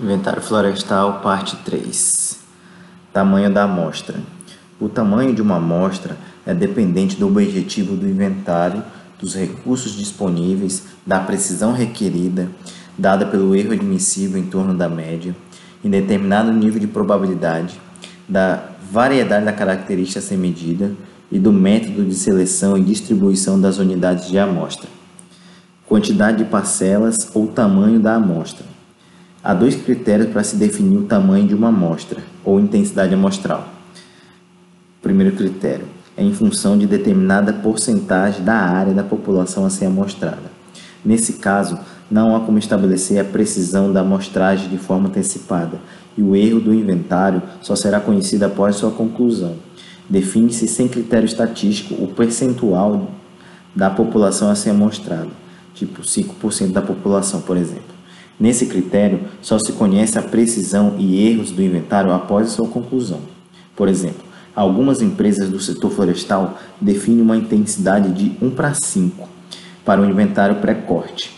Inventário florestal, parte 3. Tamanho da amostra. O tamanho de uma amostra é dependente do objetivo do inventário, dos recursos disponíveis, da precisão requerida, dada pelo erro admissível em torno da média, em determinado nível de probabilidade, da variedade da característica a ser medida e do método de seleção e distribuição das unidades de amostra. Quantidade de parcelas ou tamanho da amostra Há dois critérios para se definir o tamanho de uma amostra ou intensidade amostral. primeiro critério é em função de determinada porcentagem da área da população a ser amostrada. Nesse caso, não há como estabelecer a precisão da amostragem de forma antecipada, e o erro do inventário só será conhecido após sua conclusão. Define-se sem critério estatístico o percentual da população a ser amostrada, tipo 5% da população, por exemplo. Nesse critério, só se conhece a precisão e erros do inventário após sua conclusão. Por exemplo, algumas empresas do setor florestal definem uma intensidade de 1 para 5 para o inventário pré-corte.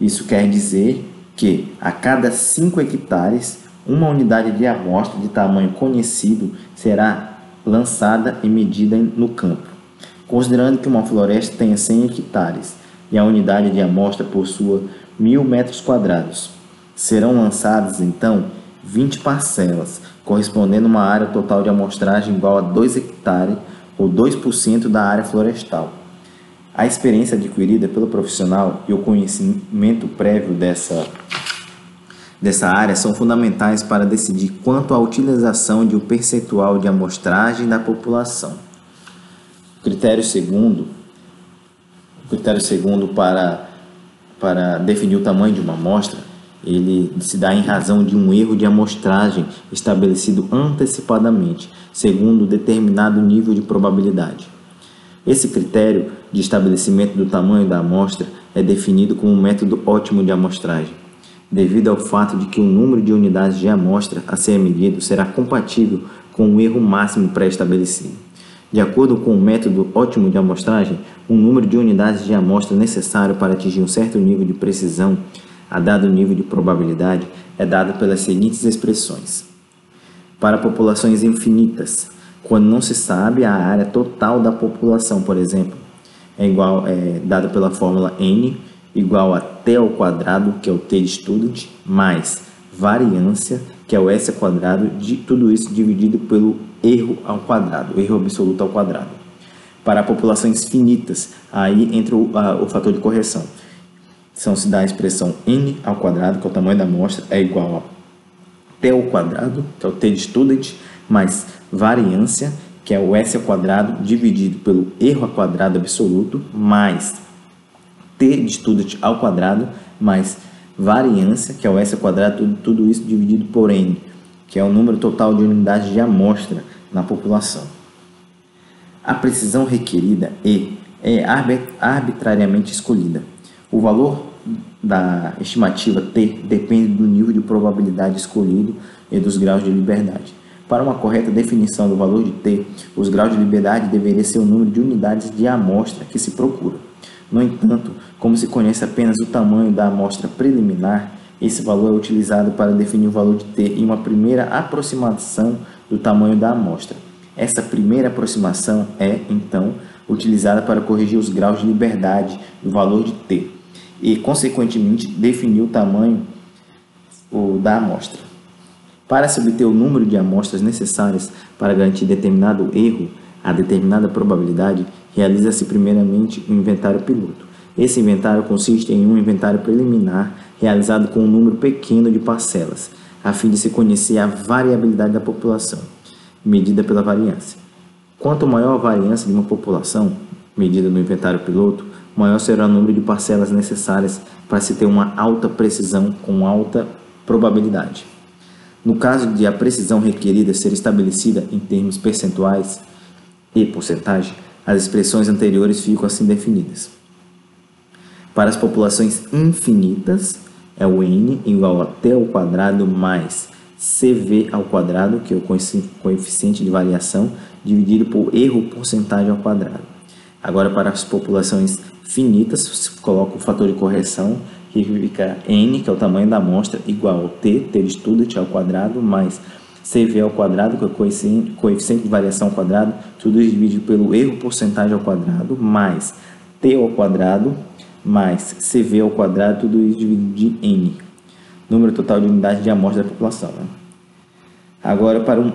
Isso quer dizer que a cada 5 hectares, uma unidade de amostra de tamanho conhecido será lançada e medida no campo. Considerando que uma floresta tenha 100 hectares e a unidade de amostra possua mil metros quadrados. Serão lançadas, então, 20 parcelas, correspondendo a uma área total de amostragem igual a 2 hectares ou 2% da área florestal. A experiência adquirida pelo profissional e o conhecimento prévio dessa, dessa área são fundamentais para decidir quanto à utilização de um percentual de amostragem da população. Critério segundo, critério segundo para para definir o tamanho de uma amostra, ele se dá em razão de um erro de amostragem estabelecido antecipadamente, segundo determinado nível de probabilidade. Esse critério de estabelecimento do tamanho da amostra é definido como um método ótimo de amostragem, devido ao fato de que o número de unidades de amostra a ser medido será compatível com o erro máximo pré-estabelecido. De acordo com o método ótimo de amostragem, o número de unidades de amostra necessário para atingir um certo nível de precisão a dado nível de probabilidade é dado pelas seguintes expressões. Para populações infinitas, quando não se sabe a área total da população, por exemplo, é igual é dado pela fórmula n igual a t ao quadrado, que é o t de student, mais variância, que é o s ao quadrado, de tudo isso dividido pelo erro ao quadrado, erro absoluto ao quadrado. Para populações finitas, aí entra o, a, o fator de correção. Então se dá a expressão n ao quadrado, que é o tamanho da amostra, é igual a t ao quadrado, que é o t de student, mais variância, que é o s ao quadrado, dividido pelo erro ao quadrado absoluto, mais t de student ao quadrado, mais variância, que é o s quadrado, tudo, tudo isso dividido por n, que é o número total de unidades de amostra na população. A precisão requerida e é arbitrariamente escolhida. O valor da estimativa T depende do nível de probabilidade escolhido e dos graus de liberdade. Para uma correta definição do valor de T, os graus de liberdade deveriam ser o número de unidades de amostra que se procura. No entanto, como se conhece apenas o tamanho da amostra preliminar, esse valor é utilizado para definir o valor de T em uma primeira aproximação do tamanho da amostra. Essa primeira aproximação é, então, utilizada para corrigir os graus de liberdade do valor de T e, consequentemente, definir o tamanho da amostra. Para se obter o número de amostras necessárias para garantir determinado erro a determinada probabilidade, realiza-se primeiramente o um inventário piloto. Esse inventário consiste em um inventário preliminar realizado com um número pequeno de parcelas, a fim de se conhecer a variabilidade da população, medida pela variância. Quanto maior a variância de uma população, medida no inventário piloto, maior será o número de parcelas necessárias para se ter uma alta precisão com alta probabilidade. No caso de a precisão requerida ser estabelecida em termos percentuais e porcentagem, as expressões anteriores ficam assim definidas. Para as populações infinitas, é o n igual a t ao quadrado mais cv ao quadrado, que é o coeficiente de variação, dividido por erro porcentagem ao quadrado. Agora, para as populações finitas, coloca o fator de correção que fica n, que é o tamanho da amostra, igual ao t, t de student ao quadrado, mais CV ao quadrado, que é o coeficiente, de variação ao quadrado, tudo isso dividido pelo erro porcentagem ao quadrado, mais T ao quadrado, mais CV ao quadrado, tudo isso dividido de N. Número total de unidades de amostra da população. Né? Agora, para um,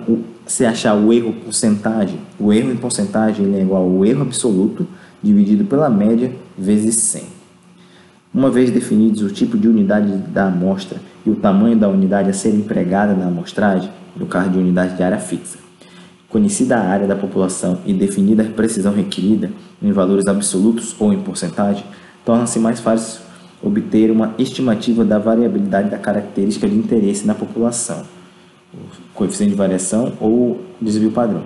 achar o erro porcentagem, o erro em porcentagem é igual ao erro absoluto dividido pela média vezes 100. Uma vez definidos o tipo de unidade da amostra e o tamanho da unidade a ser empregada na amostragem, no caso de unidade de área fixa. Conhecida a área da população e definida a precisão requerida em valores absolutos ou em porcentagem, torna-se mais fácil obter uma estimativa da variabilidade da característica de interesse na população, coeficiente de variação ou desvio padrão,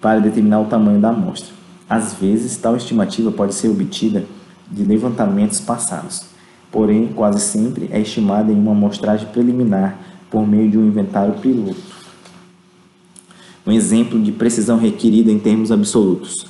para determinar o tamanho da amostra. Às vezes, tal estimativa pode ser obtida de levantamentos passados, porém, quase sempre é estimada em uma amostragem preliminar por meio de um inventário piloto um exemplo de precisão requerida em termos absolutos.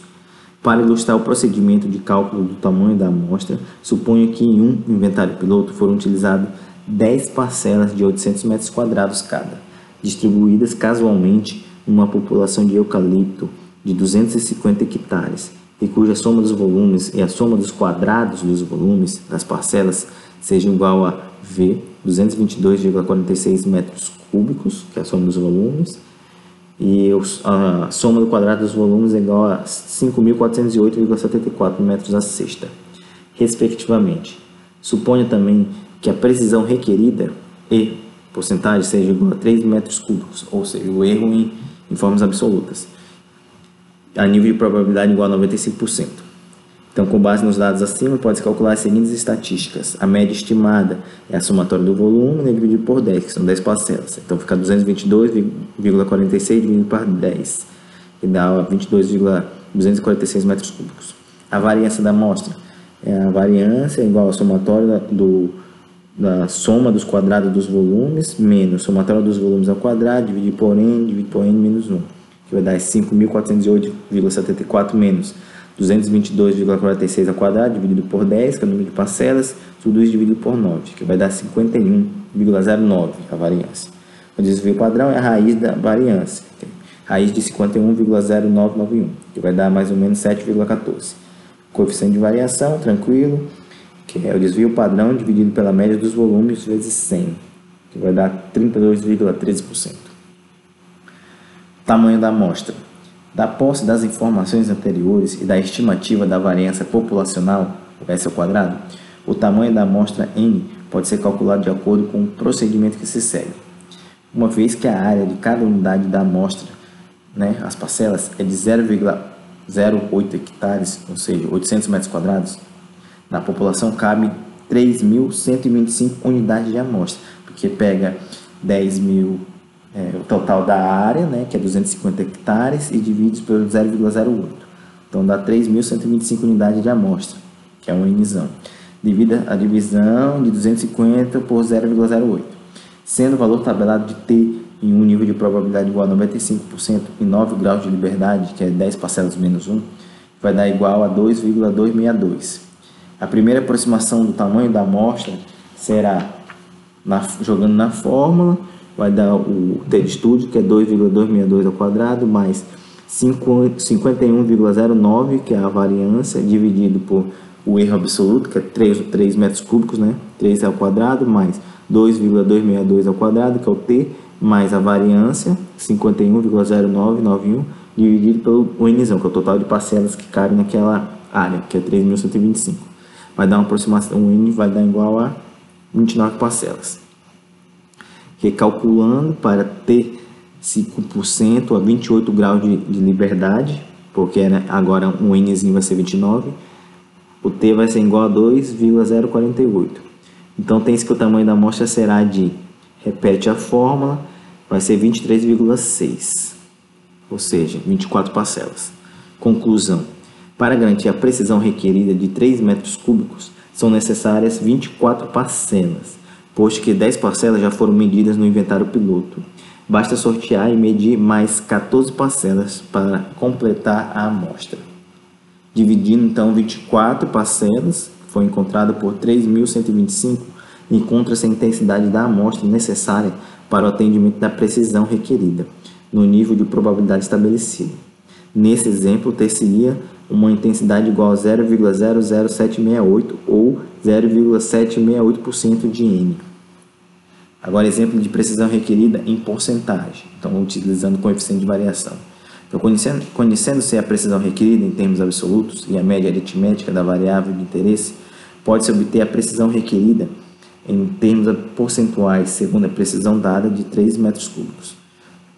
Para ilustrar o procedimento de cálculo do tamanho da amostra, suponha que em um inventário piloto foram utilizadas 10 parcelas de 800 metros quadrados cada, distribuídas casualmente numa população de eucalipto de 250 hectares, e cuja soma dos volumes e a soma dos quadrados dos volumes das parcelas seja igual a V, 222,46 metros cúbicos, que é a soma dos volumes, e a soma do quadrado dos volumes é igual a 5.408,74 metros a sexta, respectivamente. Suponha também que a precisão requerida e porcentagem seja igual a 3 metros cúbicos, ou seja, o erro em, em formas absolutas, a nível de probabilidade igual a 95%. Então, com base nos dados acima, pode-se calcular as seguintes estatísticas. A média estimada é a somatória do volume né, dividido por 10, que são 10 parcelas. Então, fica 222,46 dividido por 10, que dá 22,246 metros cúbicos. A variância da amostra é a variância igual à somatória do, da soma dos quadrados dos volumes menos somatória dos volumes ao quadrado, dividido por n, dividido por n menos 1, que vai dar 5.408,74 menos 222,46 ao quadrado dividido por 10, que é o número de parcelas, tudo isso dividido por 9, que vai dar 51,09 a variância. O desvio padrão é a raiz da variância, é raiz de 51,0991, que vai dar mais ou menos 7,14. Coeficiente de variação, tranquilo, que é o desvio padrão dividido pela média dos volumes vezes 100, que vai dar 32,13%. Tamanho da amostra. Da posse das informações anteriores e da estimativa da variância populacional, o S o tamanho da amostra N pode ser calculado de acordo com o procedimento que se segue. Uma vez que a área de cada unidade da amostra, né, as parcelas, é de 0,08 hectares, ou seja, 800 metros quadrados, na população cabe 3.125 unidades de amostra, porque pega 10 mil é, o total da área, né, que é 250 hectares, e divide pelo 0,08. Então dá 3.125 unidades de amostra, que é um Nzão. Divida a divisão de 250 por 0,08. Sendo o valor tabelado de T em um nível de probabilidade igual a 95% e 9 graus de liberdade, que é 10 parcelas menos 1, vai dar igual a 2,262. A primeira aproximação do tamanho da amostra será na, jogando na fórmula vai dar o T de estúdio, que é 2,262 ao quadrado, mais 51,09, que é a variância, dividido por o erro absoluto, que é 3, 3 metros cúbicos, né? 3 ao quadrado, mais 2,262 ao quadrado, que é o T, mais a variância, 51,0991, dividido pelo N, que é o total de parcelas que cabem naquela área, que é 3.125. Vai dar uma aproximação, o N vai dar igual a 29 parcelas recalculando para ter 5% a 28 graus de, de liberdade, porque era, agora um Nzinho vai ser 29, o T vai ser igual a 2,048. Então tem que o tamanho da amostra será de, repete a fórmula, vai ser 23,6, ou seja, 24 parcelas. Conclusão. Para garantir a precisão requerida de 3 metros cúbicos, são necessárias 24 parcelas posto que 10 parcelas já foram medidas no inventário piloto. Basta sortear e medir mais 14 parcelas para completar a amostra. Dividindo então 24 parcelas, foi encontrado por 3.125, encontra-se a intensidade da amostra necessária para o atendimento da precisão requerida, no nível de probabilidade estabelecido. Nesse exemplo, ter-se-ia uma intensidade igual a 0,00768 ou 0,768% de N. Agora, exemplo de precisão requerida em porcentagem, então utilizando coeficiente de variação. Então, conhecendo-se a precisão requerida em termos absolutos e a média aritmética da variável de interesse, pode-se obter a precisão requerida em termos percentuais, segundo a precisão dada de 3 metros cúbicos.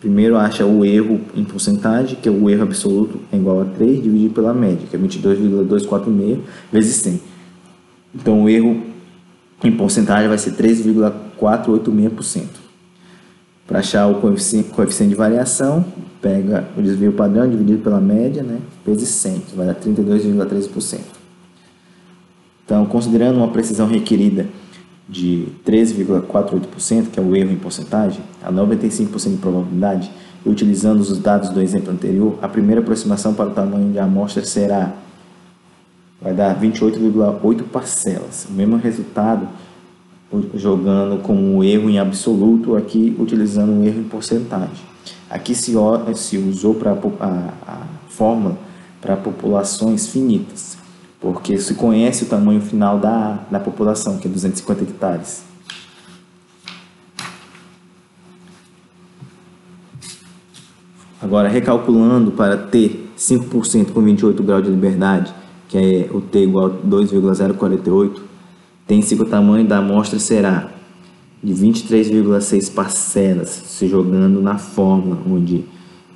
Primeiro acha o erro em porcentagem, que é o erro absoluto é igual a 3 dividido pela média, que é 22,246 vezes 100. Então o erro em porcentagem vai ser 3,486%. Para achar o coeficiente, de variação, pega o desvio padrão dividido pela média, né, vezes 100, que vai dar 32,13%. Então, considerando uma precisão requerida de 13,48%, que é o erro em porcentagem, a 95% de probabilidade, utilizando os dados do exemplo anterior, a primeira aproximação para o tamanho de amostra será vai dar 28,8 parcelas. O mesmo resultado jogando como erro em absoluto, aqui utilizando um erro em porcentagem. Aqui se, se usou para a, a fórmula para populações finitas porque se conhece o tamanho final da, da população, que é 250 hectares. Agora, recalculando para T 5% com 28 graus de liberdade, que é o T igual a 2,048, tem-se que o tamanho da amostra será de 23,6 parcelas, se jogando na fórmula onde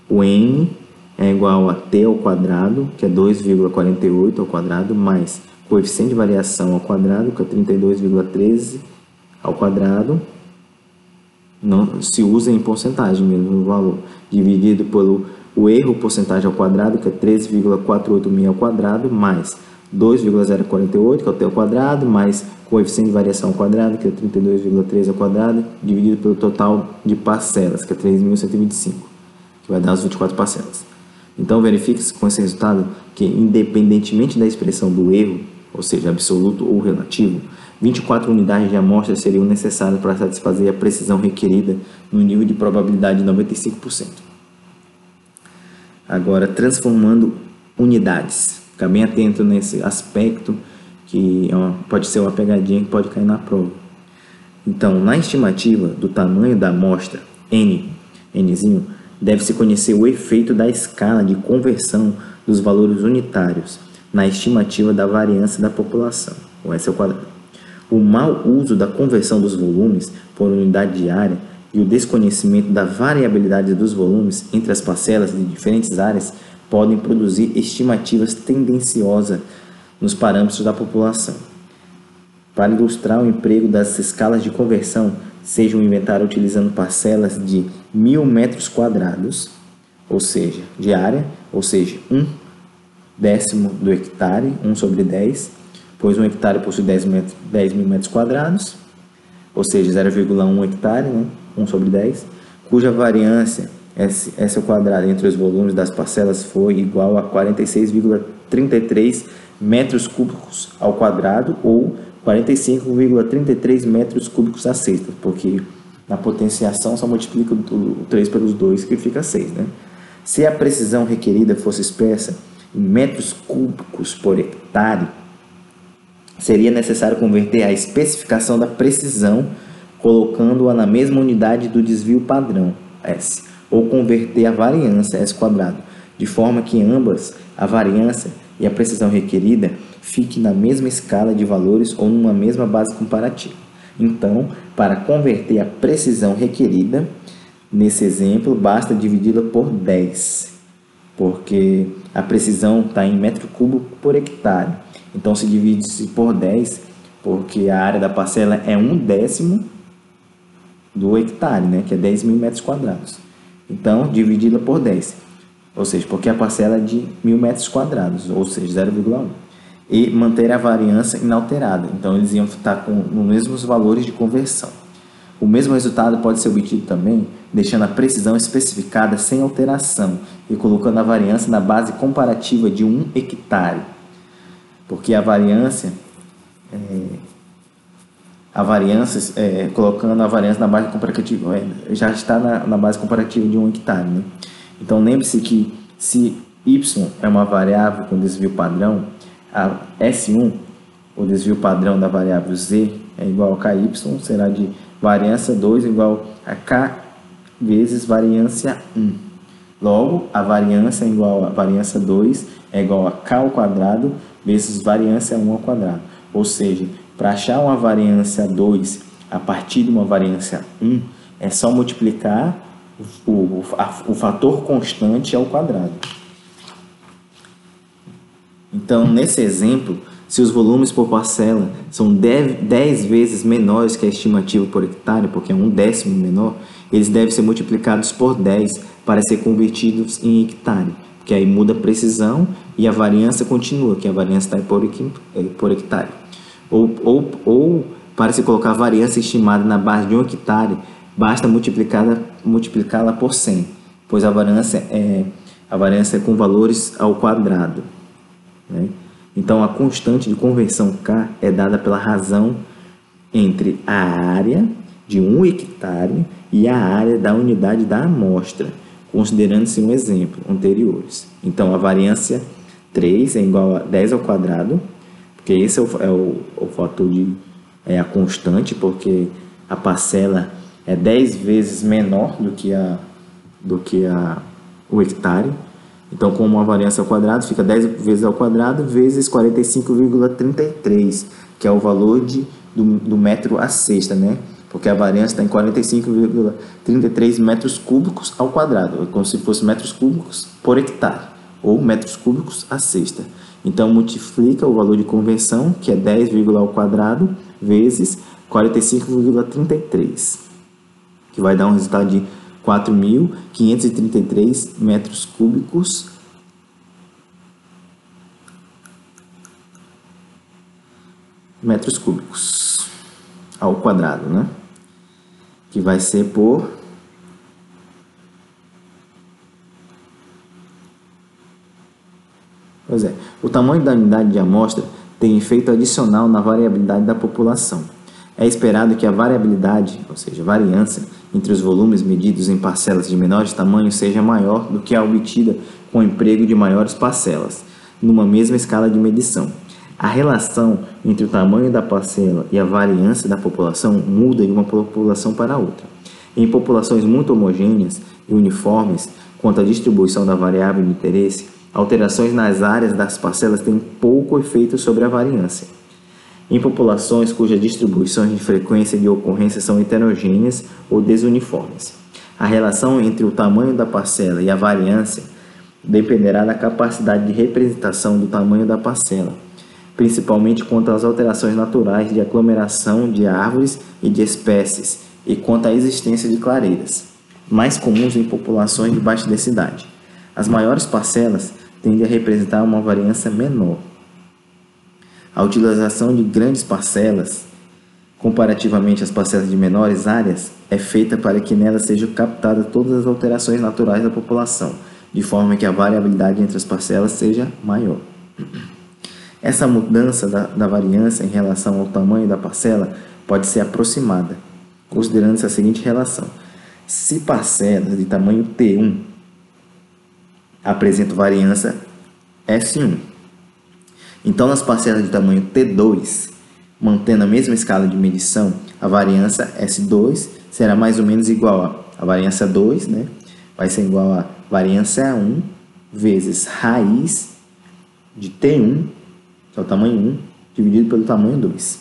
o N é igual a t ao quadrado, que é 2,48 ao quadrado, mais coeficiente de variação ao quadrado, que é 32,13 ao quadrado, não se usa em porcentagem mesmo o valor, dividido pelo o erro porcentagem ao quadrado, que é 13,486 ao quadrado, mais 2,048, que é o t ao quadrado, mais coeficiente de variação ao quadrado, que é 32,3 ao quadrado, dividido pelo total de parcelas, que é 3.125, que vai dar as 24 parcelas. Então verifique-se com esse resultado que, independentemente da expressão do erro, ou seja, absoluto ou relativo, 24 unidades de amostra seriam necessárias para satisfazer a precisão requerida no nível de probabilidade de 95%. Agora, transformando unidades. Fica bem atento nesse aspecto, que é uma, pode ser uma pegadinha que pode cair na prova. Então, na estimativa do tamanho da amostra, n, nzinho, deve-se conhecer o efeito da escala de conversão dos valores unitários na estimativa da variância da população, o S. O mau uso da conversão dos volumes por unidade de área e o desconhecimento da variabilidade dos volumes entre as parcelas de diferentes áreas podem produzir estimativas tendenciosas nos parâmetros da população. Para ilustrar o emprego das escalas de conversão, seja um inventário utilizando parcelas de mil metros quadrados, ou seja, de área, ou seja, um décimo do hectare, 1 sobre 10, pois um hectare possui 10, metros, 10 mil metros quadrados, ou seja, 0,1 hectare, né? 1 sobre 10, cuja variância S, S ao quadrado entre os volumes das parcelas foi igual a 46,33 metros cúbicos ao quadrado ou 45,33 metros cúbicos a sexta, porque na potenciação só multiplica o 3 pelos 2 que fica 6. Né? Se a precisão requerida fosse expressa em metros cúbicos por hectare, seria necessário converter a especificação da precisão colocando-a na mesma unidade do desvio padrão, S, ou converter a variância, S quadrado, de forma que ambas, a variância e a precisão requerida, fique na mesma escala de valores ou numa mesma base comparativa. Então, para converter a precisão requerida, nesse exemplo, basta dividi-la por 10, porque a precisão está em metro cúbico por hectare. Então, se divide-se por 10, porque a área da parcela é um décimo do hectare, né, que é 10 mil metros quadrados. Então, dividi-la por 10, ou seja, porque a parcela é de mil metros quadrados, ou seja, 0,1 e manter a variância inalterada. Então, eles iam estar com os mesmos valores de conversão. O mesmo resultado pode ser obtido também deixando a precisão especificada sem alteração e colocando a variância na base comparativa de um hectare, porque a variância é, a variância, é, colocando a variância na base comparativa, é, já está na, na, base comparativa de um hectare. Né? Então lembre-se que se y é uma variável com desvio padrão, a S1, o desvio padrão da variável z, é igual a ky, será de variância 2 igual a k vezes variância 1. Logo, a variância é igual a variância 2 é igual a k ao quadrado vezes variância 1 ao quadrado. Ou seja, para achar uma variância 2 a partir de uma variância 1, é só multiplicar o, o, a, o fator constante ao quadrado. Então, nesse exemplo, se os volumes por parcela são 10 vezes menores que a estimativa por hectare, porque é um décimo menor, eles devem ser multiplicados por 10 para ser convertidos em hectare, porque aí muda a precisão e a variância continua, que a variância está por, eh, por hectare. Ou, ou, ou para se colocar a variância estimada na base de um hectare, basta multiplicá-la multiplicá por 100, pois a variância é, a variância é com valores ao quadrado. Né? Então, a constante de conversão K é dada pela razão entre a área de um hectare e a área da unidade da amostra, considerando-se um exemplo anteriores. Então, a variância 3 é igual a 10 ao quadrado, porque esse é o, é o, o fator de é a constante, porque a parcela é 10 vezes menor do que a do que a o hectare. Então, como uma variância ao quadrado, fica 10 vezes ao quadrado vezes 45,33, que é o valor de, do, do metro a sexta, né? Porque a variância está em 45,33 metros cúbicos ao quadrado, é como se fosse metros cúbicos por hectare, ou metros cúbicos a sexta. Então, multiplica o valor de conversão, que é 10, ao quadrado, vezes 45,33, que vai dar um resultado de 4.533 metros cúbicos metros cúbicos ao quadrado, né? Que vai ser por Pois é, o tamanho da unidade de amostra tem efeito adicional na variabilidade da população. É esperado que a variabilidade, ou seja, variância, entre os volumes medidos em parcelas de menores tamanho seja maior do que a obtida com o emprego de maiores parcelas, numa mesma escala de medição. A relação entre o tamanho da parcela e a variância da população muda de uma população para outra. Em populações muito homogêneas e uniformes quanto à distribuição da variável de interesse, alterações nas áreas das parcelas têm pouco efeito sobre a variância. Em populações cujas distribuições de frequência de ocorrência são heterogêneas ou desuniformes, a relação entre o tamanho da parcela e a variância dependerá da capacidade de representação do tamanho da parcela, principalmente quanto às alterações naturais de aglomeração de árvores e de espécies e quanto à existência de clareiras, mais comuns em populações de baixa densidade. As maiores parcelas tendem a representar uma variância menor. A utilização de grandes parcelas, comparativamente às parcelas de menores áreas, é feita para que nelas sejam captadas todas as alterações naturais da população, de forma que a variabilidade entre as parcelas seja maior. Essa mudança da, da variância em relação ao tamanho da parcela pode ser aproximada, considerando-se a seguinte relação. Se parcelas de tamanho T1 apresenta variância S1. Então, nas parcelas de tamanho T2, mantendo a mesma escala de medição, a variância S2 será mais ou menos igual a, a variância 2, né? vai ser igual a variância 1 vezes raiz de T1, que é o tamanho 1, dividido pelo tamanho 2.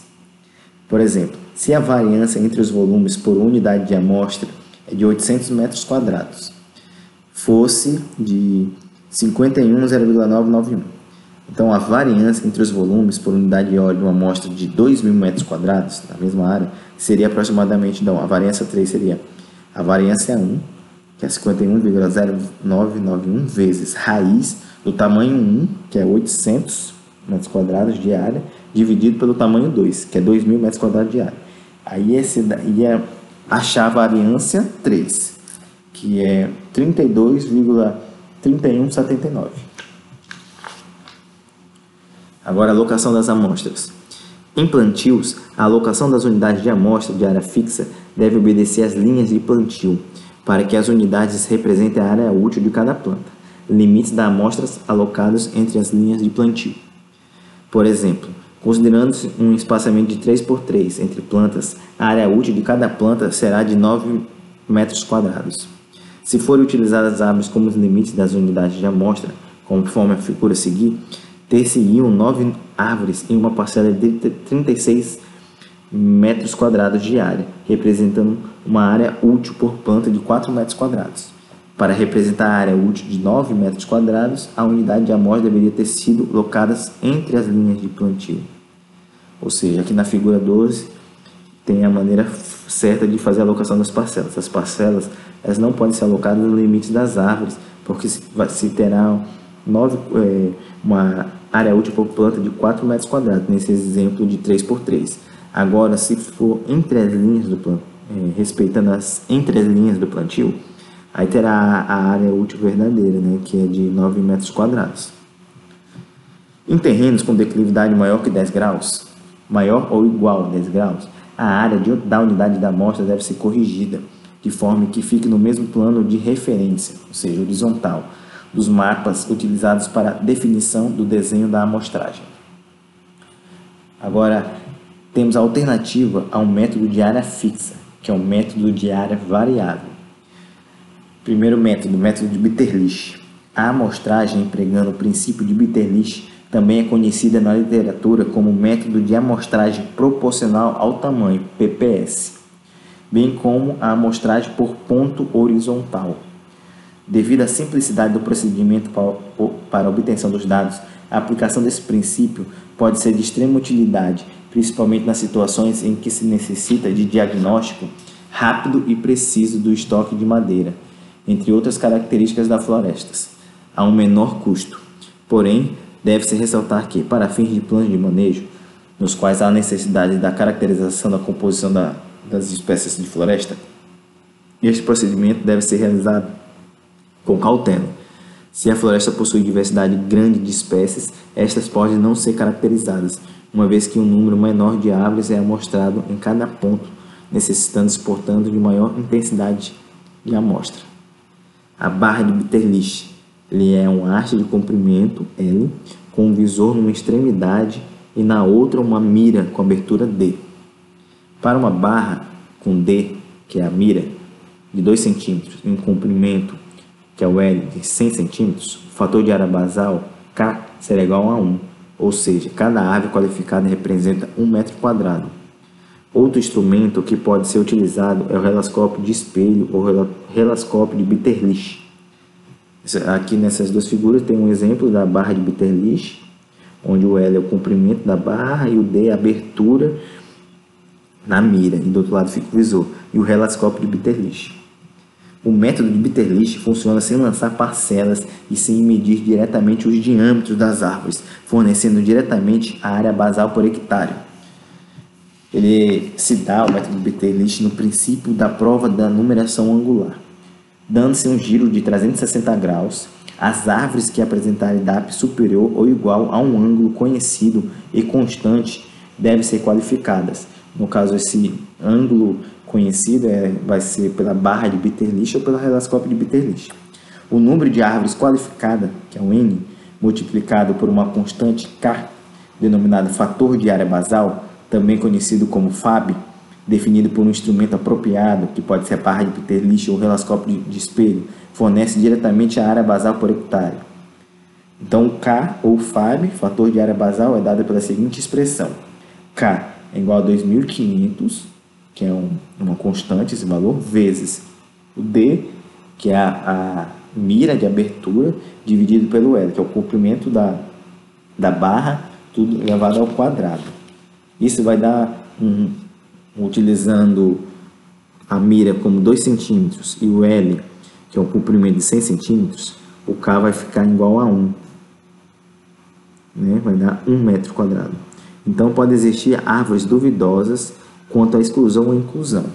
Por exemplo, se a variância entre os volumes por unidade de amostra é de 800 metros quadrados, fosse de 51,991. Então, a variância entre os volumes por unidade de óleo de uma amostra de 2.000 metros quadrados, na mesma área, seria aproximadamente, então, a variância 3 seria a variância 1, que é 51,0991, vezes raiz do tamanho 1, que é 800 metros quadrados de área, dividido pelo tamanho 2, que é 2.000 metros quadrados de área. Aí esse ia achar a variância 3, que é 32,3179. Agora, a alocação das amostras. Em plantios, a alocação das unidades de amostra de área fixa deve obedecer às linhas de plantio, para que as unidades representem a área útil de cada planta, limites das amostras alocadas entre as linhas de plantio. Por exemplo, considerando-se um espaçamento de 3 por 3 entre plantas, a área útil de cada planta será de 9 metros quadrados. Se forem utilizadas as árvores como os limites das unidades de amostra, conforme a figura a seguir, ter-se-iam nove árvores em uma parcela de 36 metros quadrados de área, representando uma área útil por planta de 4 metros quadrados. Para representar a área útil de 9 metros quadrados, a unidade de amostra deveria ter sido locada entre as linhas de plantio. Ou seja, aqui na figura 12 tem a maneira certa de fazer a alocação das parcelas. As parcelas elas não podem ser alocadas nos limites das árvores, porque se terá nove, é, uma área útil por planta de 4 metros quadrados, nesse exemplo de 3 por 3. Agora, se for entre as linhas do plantio, é, respeitando as entre as linhas do plantio, aí terá a área útil verdadeira, né, que é de 9 metros quadrados. Em terrenos com declividade maior que 10 graus, maior ou igual a 10 graus, a área de, da unidade da amostra deve ser corrigida, de forma que fique no mesmo plano de referência, ou seja, horizontal, dos mapas utilizados para definição do desenho da amostragem. Agora, temos a alternativa ao método de área fixa, que é o método de área variável. Primeiro método, método de Bitterlich. A amostragem empregando o princípio de Bitterlich também é conhecida na literatura como método de amostragem proporcional ao tamanho, PPS, bem como a amostragem por ponto horizontal. Devido à simplicidade do procedimento para obtenção dos dados, a aplicação desse princípio pode ser de extrema utilidade, principalmente nas situações em que se necessita de diagnóstico rápido e preciso do estoque de madeira, entre outras características das florestas, a um menor custo. Porém, deve-se ressaltar que, para fins de plano de manejo, nos quais há necessidade da caracterização da composição da, das espécies de floresta, este procedimento deve ser realizado com cautela. Se a floresta possui diversidade grande de espécies, estas podem não ser caracterizadas, uma vez que um número menor de árvores é amostrado em cada ponto, necessitando-se, portanto, de maior intensidade de amostra. A barra de Bitterlich ele é uma haste de comprimento L com um visor numa extremidade e na outra uma mira com abertura D. Para uma barra com D, que é a mira, de 2 cm em comprimento que é o L de 100 centímetros, o fator de área basal K será igual a 1, ou seja, cada árvore qualificada representa 1 metro quadrado. Outro instrumento que pode ser utilizado é o relascópio de espelho ou relascópio de Bitterlich. Aqui nessas duas figuras tem um exemplo da barra de Bitterlich, onde o L é o comprimento da barra e o D é a abertura na mira, e do outro lado fica o visor, e o relascópio de Bitterlich. O método de Bitterlich funciona sem lançar parcelas e sem medir diretamente os diâmetros das árvores, fornecendo diretamente a área basal por hectare. Ele se dá o método de Bitterlich no princípio da prova da numeração angular. Dando-se um giro de 360 graus, as árvores que apresentarem DAP superior ou igual a um ângulo conhecido e constante devem ser qualificadas. No caso, esse ângulo conhecida é, vai ser pela barra de Bitterlich ou pela reloscópio de Bitterlich. O número de árvores qualificada, que é o N, multiplicado por uma constante K, denominada fator de área basal, também conhecido como FAB, definido por um instrumento apropriado, que pode ser a barra de Bitterlich ou reloscópio de, de espelho, fornece diretamente a área basal por hectare. Então, K ou FAB, fator de área basal, é dado pela seguinte expressão: K é igual a 2.500 que é um, uma constante, esse valor, vezes o D, que é a, a mira de abertura, dividido pelo L, que é o comprimento da, da barra, tudo elevado ao quadrado. Isso vai dar, um, utilizando a mira como 2 centímetros e o L, que é o comprimento de 100 centímetros, o K vai ficar igual a 1. Né? Vai dar 1 metro quadrado. Então, pode existir árvores duvidosas quanto à exclusão ou inclusão.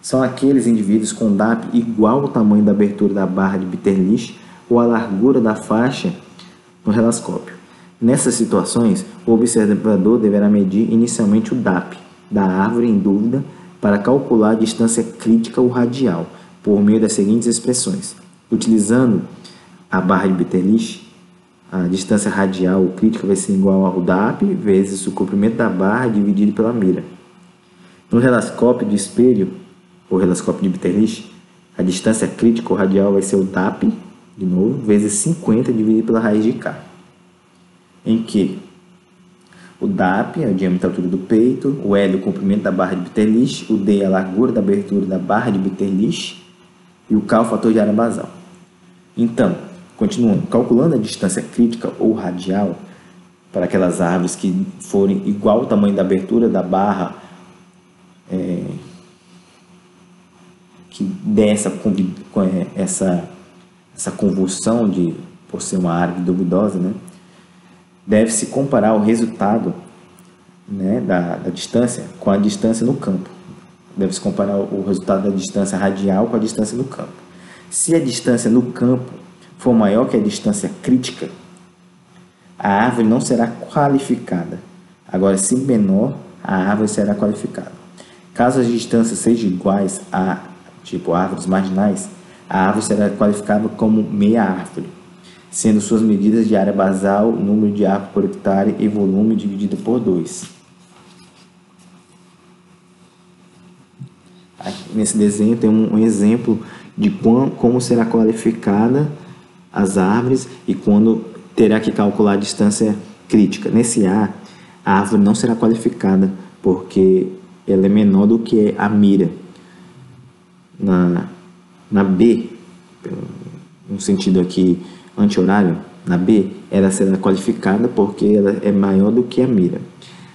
São aqueles indivíduos com DAP igual ao tamanho da abertura da barra de Bitterlich ou a largura da faixa no relascópio. Nessas situações, o observador deverá medir inicialmente o DAP da árvore em dúvida para calcular a distância crítica ou radial, por meio das seguintes expressões. Utilizando a barra de Bitterlich, a distância radial ou crítica vai ser igual ao DAP vezes o comprimento da barra dividido pela mira. No reloscópio de espelho, ou reloscópio de Bitterlich, a distância crítica radial vai ser o DAP, de novo, vezes 50 dividido pela raiz de K. Em que o DAP é o diâmetro da altura do peito, o L é o comprimento da barra de Bitterlich, o D é a largura da abertura da barra de Bitterlich e o K é o fator de área basal. Então, continuando, calculando a distância crítica ou radial para aquelas árvores que forem igual ao tamanho da abertura da barra, é, que der essa, essa, essa convulsão de, por ser uma árvore duvidosa, né? deve-se comparar o resultado né, da, da distância com a distância no campo. Deve-se comparar o resultado da distância radial com a distância no campo. Se a distância no campo for maior que a distância crítica, a árvore não será qualificada. Agora, se menor, a árvore será qualificada. Caso as distâncias sejam iguais a, tipo, árvores marginais, a árvore será qualificada como meia árvore sendo suas medidas de área basal, número de árvores por hectare e volume dividido por 2. Nesse desenho tem um, exemplo de como será qualificada as árvores e quando terá que calcular a distância crítica. Nesse A, a árvore não será qualificada porque ela é menor do que a mira. Na, na B, no sentido aqui anti-horário, na B, ela será qualificada porque ela é maior do que a mira.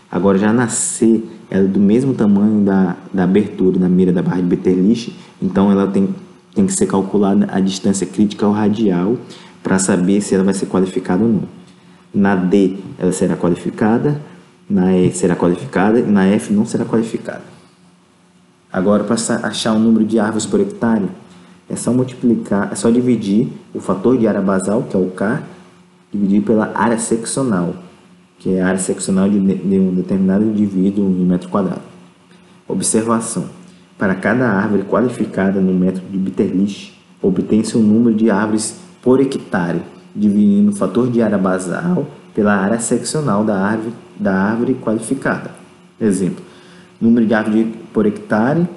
Agora, já na C, ela é do mesmo tamanho da, da abertura da mira da barra de Betterlich, então ela tem, tem que ser calculada a distância crítica ou radial para saber se ela vai ser qualificada ou não. Na D, ela será qualificada, na E será qualificada e na F não será qualificada. Agora, para achar o número de árvores por hectare, é só multiplicar, é só dividir o fator de área basal, que é o K, dividir pela área seccional, que é a área seccional de, um determinado indivíduo em metro quadrado. Observação. Para cada árvore qualificada no método de Bitterlich, obtém-se o um número de árvores por hectare, dividindo o fator de área basal pela área seccional da árvore, da árvore qualificada. Exemplo, número de árvores por hectare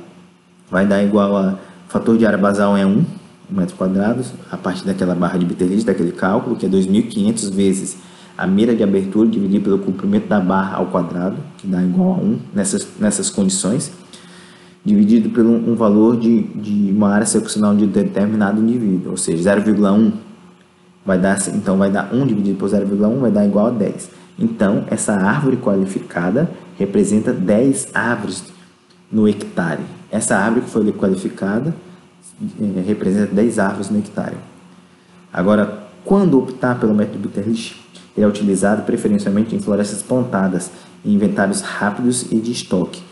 vai dar igual a fator de área basal é 1 metro quadrado, a partir daquela barra de Bitterlich, daquele cálculo, que é 2.500 vezes a mira de abertura dividida pelo comprimento da barra ao quadrado, que dá igual a 1 nessas, nessas condições, dividido por um, um valor de, de uma área seccional de determinado indivíduo, ou seja, 0,1 vai dar, então vai dar 1 dividido por 0,1 vai dar igual a 10. Então, essa árvore qualificada representa 10 árvores no hectare. Essa árvore que foi qualificada é, representa 10 árvores no hectare. Agora, quando optar pelo método Bitterlich, ele é utilizado preferencialmente em florestas plantadas, em inventários rápidos e de estoque,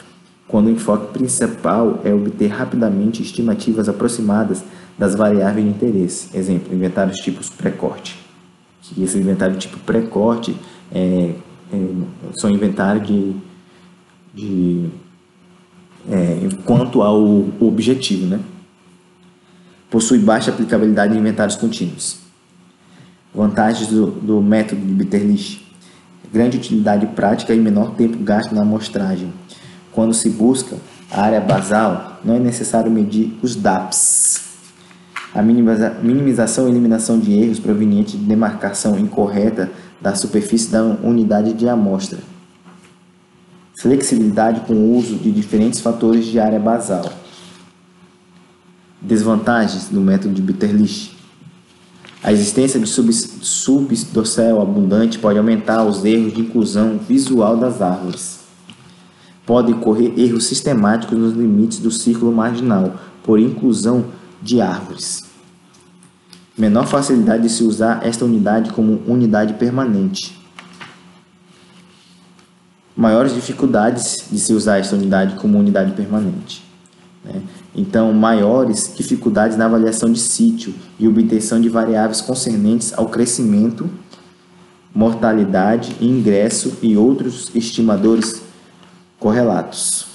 quando o enfoque principal é obter rapidamente estimativas aproximadas das variáveis de interesse. Exemplo, inventários tipos pré-corte. Esse inventário tipo pré-corte é, é, são inventários de, de é, quanto ao objetivo, né? Possui baixa aplicabilidade em inventários contínuos. Vantagens do, do método de Bitterlich. Grande utilidade prática e menor tempo gasto na amostragem. Quando se busca a área basal, não é necessário medir os DAPs. A minimização e eliminação de erros provenientes de demarcação incorreta da superfície da unidade de amostra flexibilidade com o uso de diferentes fatores de área basal. Desvantagens do método de Bitterlich. A existência de subdossel abundante pode aumentar os erros de inclusão visual das árvores. Pode ocorrer erros sistemáticos nos limites do círculo marginal por inclusão de árvores. Menor facilidade de se usar esta unidade como unidade permanente maiores dificuldades de se usar esta unidade como unidade permanente. Né? Então, maiores dificuldades na avaliação de sítio e obtenção de variáveis concernentes ao crescimento, mortalidade, ingresso e outros estimadores correlatos.